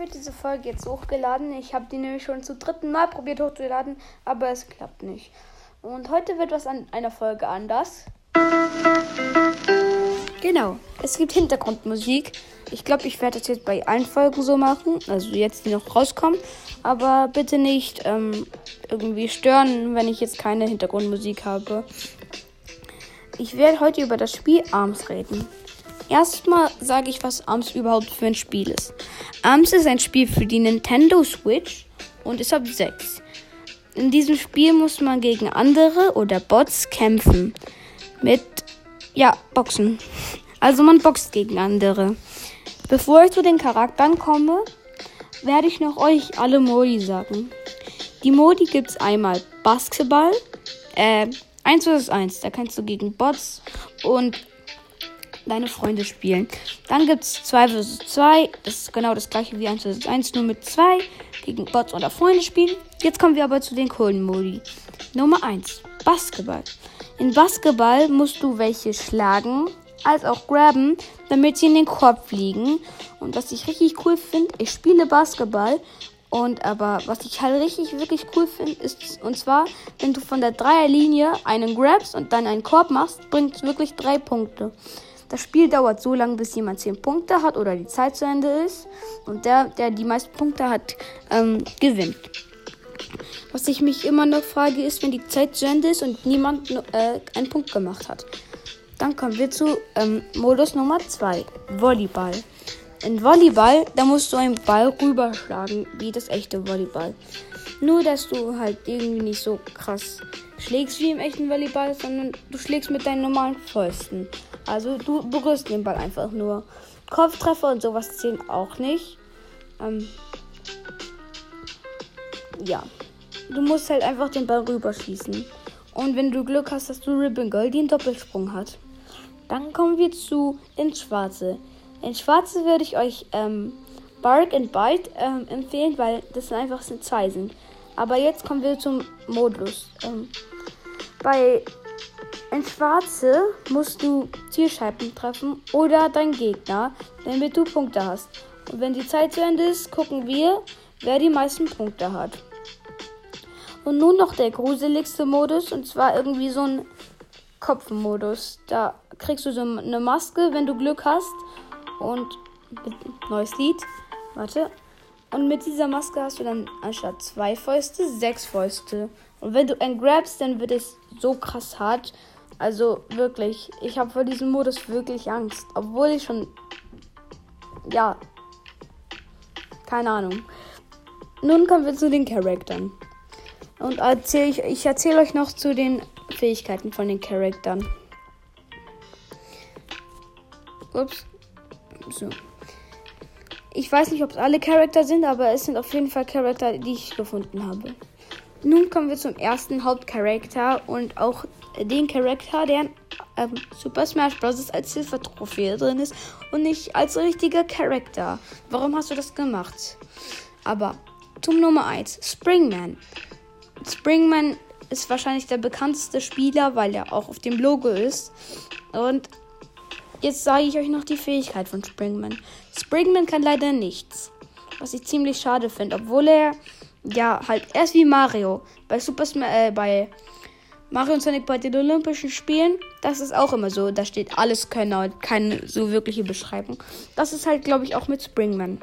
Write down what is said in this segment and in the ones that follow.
wird diese Folge jetzt hochgeladen. Ich habe die nämlich schon zum dritten Mal probiert hochzuladen, aber es klappt nicht. Und heute wird was an einer Folge anders. Genau, es gibt Hintergrundmusik. Ich glaube, ich werde das jetzt bei allen Folgen so machen, also jetzt, die noch rauskommen. Aber bitte nicht ähm, irgendwie stören, wenn ich jetzt keine Hintergrundmusik habe. Ich werde heute über das Spiel Arms reden. Erstmal sage ich, was ARMS überhaupt für ein Spiel ist. ARMS ist ein Spiel für die Nintendo Switch und ist ab 6. In diesem Spiel muss man gegen andere oder Bots kämpfen. Mit, ja, Boxen. Also man boxt gegen andere. Bevor ich zu den Charakteren komme, werde ich noch euch alle Modi sagen. Die Modi gibt es einmal Basketball, äh, 1 vs 1. Da kannst du gegen Bots und deine Freunde spielen. Dann gibt es 2 vs 2. Das ist genau das gleiche wie 1 vs 1, nur mit 2 gegen Bots oder Freunde spielen. Jetzt kommen wir aber zu den coolen Modi. Nummer 1. Basketball. In Basketball musst du welche schlagen, als auch graben, damit sie in den Korb fliegen. Und was ich richtig cool finde, ich spiele Basketball und aber was ich halt richtig wirklich cool finde, ist und zwar, wenn du von der Dreierlinie einen grabst und dann einen Korb machst, bringt es wirklich drei Punkte. Das Spiel dauert so lange, bis jemand 10 Punkte hat oder die Zeit zu Ende ist. Und der, der die meisten Punkte hat, ähm, gewinnt. Was ich mich immer noch frage, ist, wenn die Zeit zu Ende ist und niemand äh, einen Punkt gemacht hat. Dann kommen wir zu ähm, Modus Nummer 2, Volleyball. In Volleyball, da musst du einen Ball rüberschlagen, wie das echte Volleyball. Nur, dass du halt irgendwie nicht so krass schlägst wie im echten Volleyball, sondern du schlägst mit deinen normalen Fäusten. Also du berührst den Ball einfach nur. Kopftreffer und sowas zählen auch nicht. Ähm, ja. Du musst halt einfach den Ball rüberschießen. Und wenn du Glück hast, dass du Ribbon Girl, die einen Doppelsprung hat. Dann kommen wir zu ins Schwarze. In Schwarze würde ich euch ähm, Bark and Bite ähm, empfehlen, weil das einfach zwei sind. Aber jetzt kommen wir zum Modus. Ähm, bei in Schwarze musst du Zielscheiben treffen oder dein Gegner, damit du Punkte hast. Und wenn die Zeit zu Ende ist, gucken wir, wer die meisten Punkte hat. Und nun noch der gruseligste Modus, und zwar irgendwie so ein Kopfmodus. Da kriegst du so eine Maske, wenn du Glück hast. Und neues Lied. Warte. Und mit dieser Maske hast du dann anstatt zwei Fäuste sechs Fäuste. Und wenn du einen grabst, dann wird es so krass hart. Also wirklich, ich habe vor diesem Modus wirklich Angst. Obwohl ich schon. Ja. Keine Ahnung. Nun kommen wir zu den Charaktern. Und erzähl ich, ich erzähle euch noch zu den Fähigkeiten von den Charaktern. Ups. So. Ich weiß nicht, ob es alle Charakter sind, aber es sind auf jeden Fall Charakter, die ich gefunden habe. Nun kommen wir zum ersten Hauptcharakter und auch den Charakter, der in ähm, Super Smash Bros. als Hilfe-Trophäe drin ist und nicht als richtiger Charakter. Warum hast du das gemacht? Aber zum Nummer 1, Springman. Springman ist wahrscheinlich der bekannteste Spieler, weil er auch auf dem Logo ist. Und jetzt sage ich euch noch die Fähigkeit von Springman. Springman kann leider nichts, was ich ziemlich schade finde, obwohl er ja halt erst wie Mario bei Super Smash äh, bei Mario und Sonic bei den Olympischen Spielen, das ist auch immer so. Da steht alles Könner und keine so wirkliche Beschreibung. Das ist halt, glaube ich, auch mit Springman.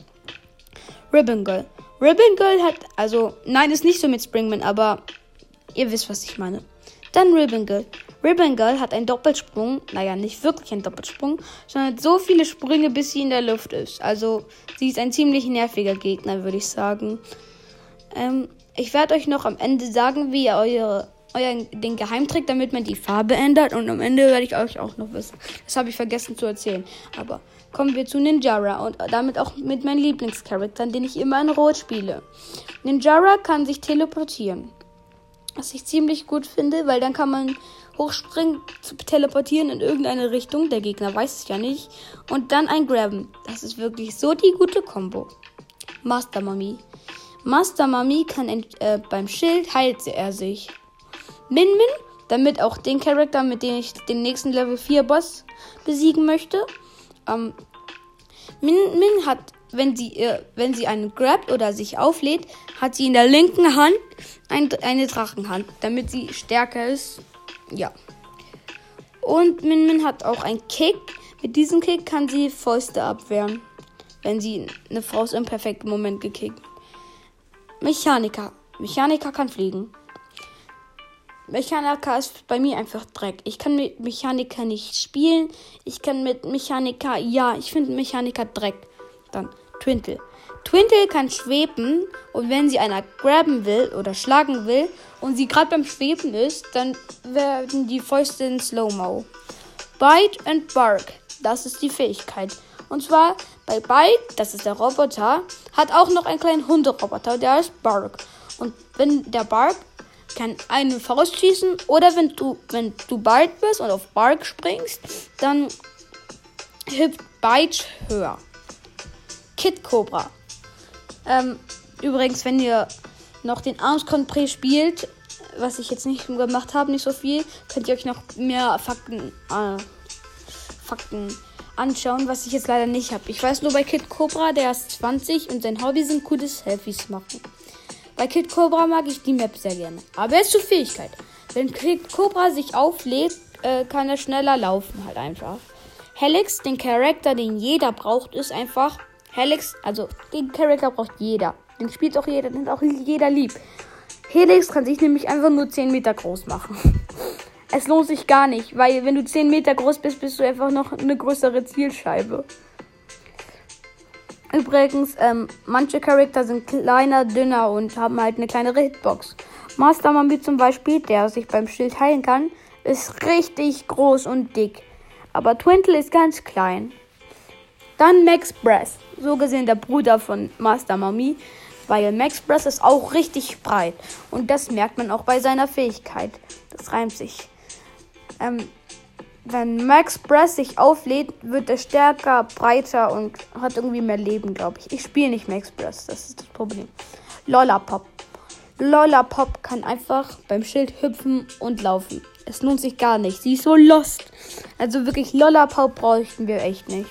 Ribbon Girl. Ribbon Girl hat, also, nein, ist nicht so mit Springman, aber ihr wisst, was ich meine. Dann Ribbon Girl. Ribbon Girl hat einen Doppelsprung, naja, nicht wirklich einen Doppelsprung, sondern so viele Sprünge, bis sie in der Luft ist. Also, sie ist ein ziemlich nerviger Gegner, würde ich sagen. Ähm, ich werde euch noch am Ende sagen, wie ihr eure euren, den Geheimtrick, damit man die Farbe ändert. Und am Ende werde ich euch auch noch wissen. Das habe ich vergessen zu erzählen. Aber kommen wir zu Ninjara und damit auch mit meinen Lieblingscharakteren, den ich immer in Rot spiele. Ninjara kann sich teleportieren. Was ich ziemlich gut finde, weil dann kann man hochspringen, zu teleportieren in irgendeine Richtung. Der Gegner weiß es ja nicht. Und dann ein Graben. Das ist wirklich so die gute Combo. Master Mami. Master Mami kann äh, beim Schild heilt er sich. Min Min, damit auch den Charakter, mit dem ich den nächsten Level 4 Boss besiegen möchte. Ähm, Min Min hat wenn sie, äh, wenn sie einen grabt oder sich auflädt, hat sie in der linken Hand ein, eine Drachenhand, damit sie stärker ist. Ja. Und Min Min hat auch einen Kick. Mit diesem Kick kann sie Fäuste abwehren, wenn sie eine Faust im perfekten Moment gekickt. Mechaniker. Mechaniker kann fliegen. Mechaniker ist bei mir einfach Dreck. Ich kann mit Mechaniker nicht spielen. Ich kann mit Mechaniker, ja, ich finde Mechaniker Dreck. Dann Twintle. Twintle kann schweben und wenn sie einer graben will oder schlagen will und sie gerade beim Schweben ist, dann werden die Fäuste in Slow-Mo. Bite and Bark, das ist die Fähigkeit. Und zwar bei Bite, das ist der Roboter, hat auch noch einen kleinen Hunderoboter, der heißt Bark. Und wenn der Bark kann eine Faust schießen oder wenn du, wenn du Bite bist und auf Bark springst, dann hüpft Bite höher. Kid Cobra. Ähm, übrigens, wenn ihr noch den Arms Compré spielt, was ich jetzt nicht gemacht habe, nicht so viel, könnt ihr euch noch mehr Fakten, äh, Fakten anschauen, was ich jetzt leider nicht habe. Ich weiß nur bei Kid Cobra, der ist 20 und sein Hobby sind gute Selfies machen. Bei Kid Cobra mag ich die Map sehr gerne. Aber es ist zur Fähigkeit. Wenn Kid Cobra sich auflädt, äh, kann er schneller laufen halt einfach. Helix, den Charakter, den jeder braucht, ist einfach. Helix, also den Charakter braucht jeder. Den spielt auch jeder, den hat auch jeder lieb. Helix kann sich nämlich einfach nur 10 Meter groß machen. Es lohnt sich gar nicht, weil wenn du 10 Meter groß bist, bist du einfach noch eine größere Zielscheibe. Übrigens, ähm, manche Charakter sind kleiner, dünner und haben halt eine kleinere Hitbox. Master Mombi zum Beispiel, der sich beim Schild heilen kann, ist richtig groß und dick. Aber Twintle ist ganz klein. Dann Max Brass, so gesehen der Bruder von Master Mommy, weil Max Brass ist auch richtig breit. Und das merkt man auch bei seiner Fähigkeit. Das reimt sich. Ähm, wenn Max Brass sich auflädt, wird er stärker, breiter und hat irgendwie mehr Leben, glaube ich. Ich spiele nicht Max Brass, das ist das Problem. Lollapop. Lollapop kann einfach beim Schild hüpfen und laufen. Es lohnt sich gar nicht. Sie ist so lost. Also wirklich, Lollapop bräuchten wir echt nicht.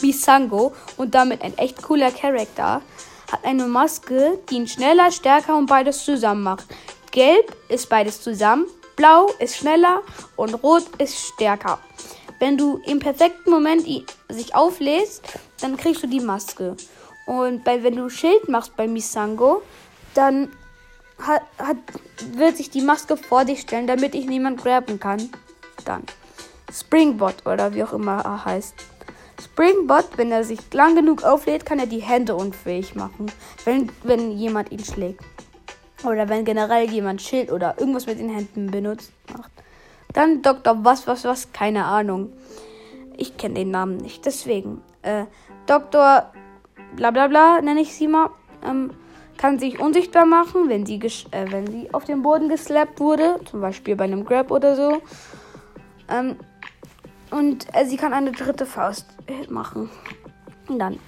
Bisango und damit ein echt cooler Charakter hat eine Maske, die ihn schneller, stärker und beides zusammen macht. Gelb ist beides zusammen Blau ist schneller und Rot ist stärker. Wenn du im perfekten Moment sich auflädst, dann kriegst du die Maske. Und bei, wenn du Schild machst bei Misango, dann hat, hat, wird sich die Maske vor dich stellen, damit ich niemand graben kann. Dann Springbot oder wie auch immer er heißt. Springbot, wenn er sich lang genug auflädt, kann er die Hände unfähig machen, wenn, wenn jemand ihn schlägt. Oder wenn generell jemand Schild oder irgendwas mit den Händen benutzt macht. Dann Dr. Was, was, was, keine Ahnung. Ich kenne den Namen nicht. Deswegen, äh, Dr. bla bla bla nenne ich sie mal. Ähm, kann sich unsichtbar machen, wenn sie, äh, wenn sie auf den Boden geslappt wurde. Zum Beispiel bei einem Grab oder so. Ähm, und äh, sie kann eine dritte Faust machen. Und dann.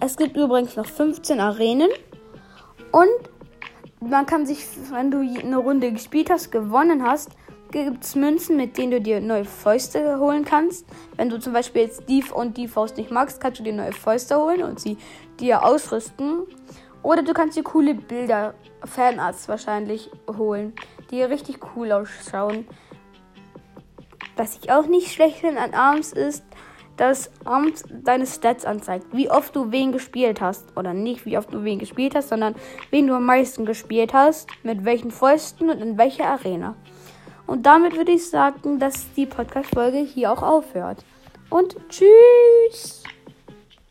Es gibt übrigens noch 15 Arenen. Und man kann sich, wenn du eine Runde gespielt hast, gewonnen hast, gibt es Münzen, mit denen du dir neue Fäuste holen kannst. Wenn du zum Beispiel jetzt die und die Faust nicht magst, kannst du dir neue Fäuste holen und sie dir ausrüsten. Oder du kannst dir coole Bilder, Fanarts wahrscheinlich, holen, die richtig cool ausschauen. Was ich auch nicht schlecht finde an Arms ist, das Amt deine Stats anzeigt. Wie oft du wen gespielt hast. Oder nicht, wie oft du wen gespielt hast, sondern wen du am meisten gespielt hast, mit welchen Fäusten und in welcher Arena. Und damit würde ich sagen, dass die Podcast-Folge hier auch aufhört. Und tschüss!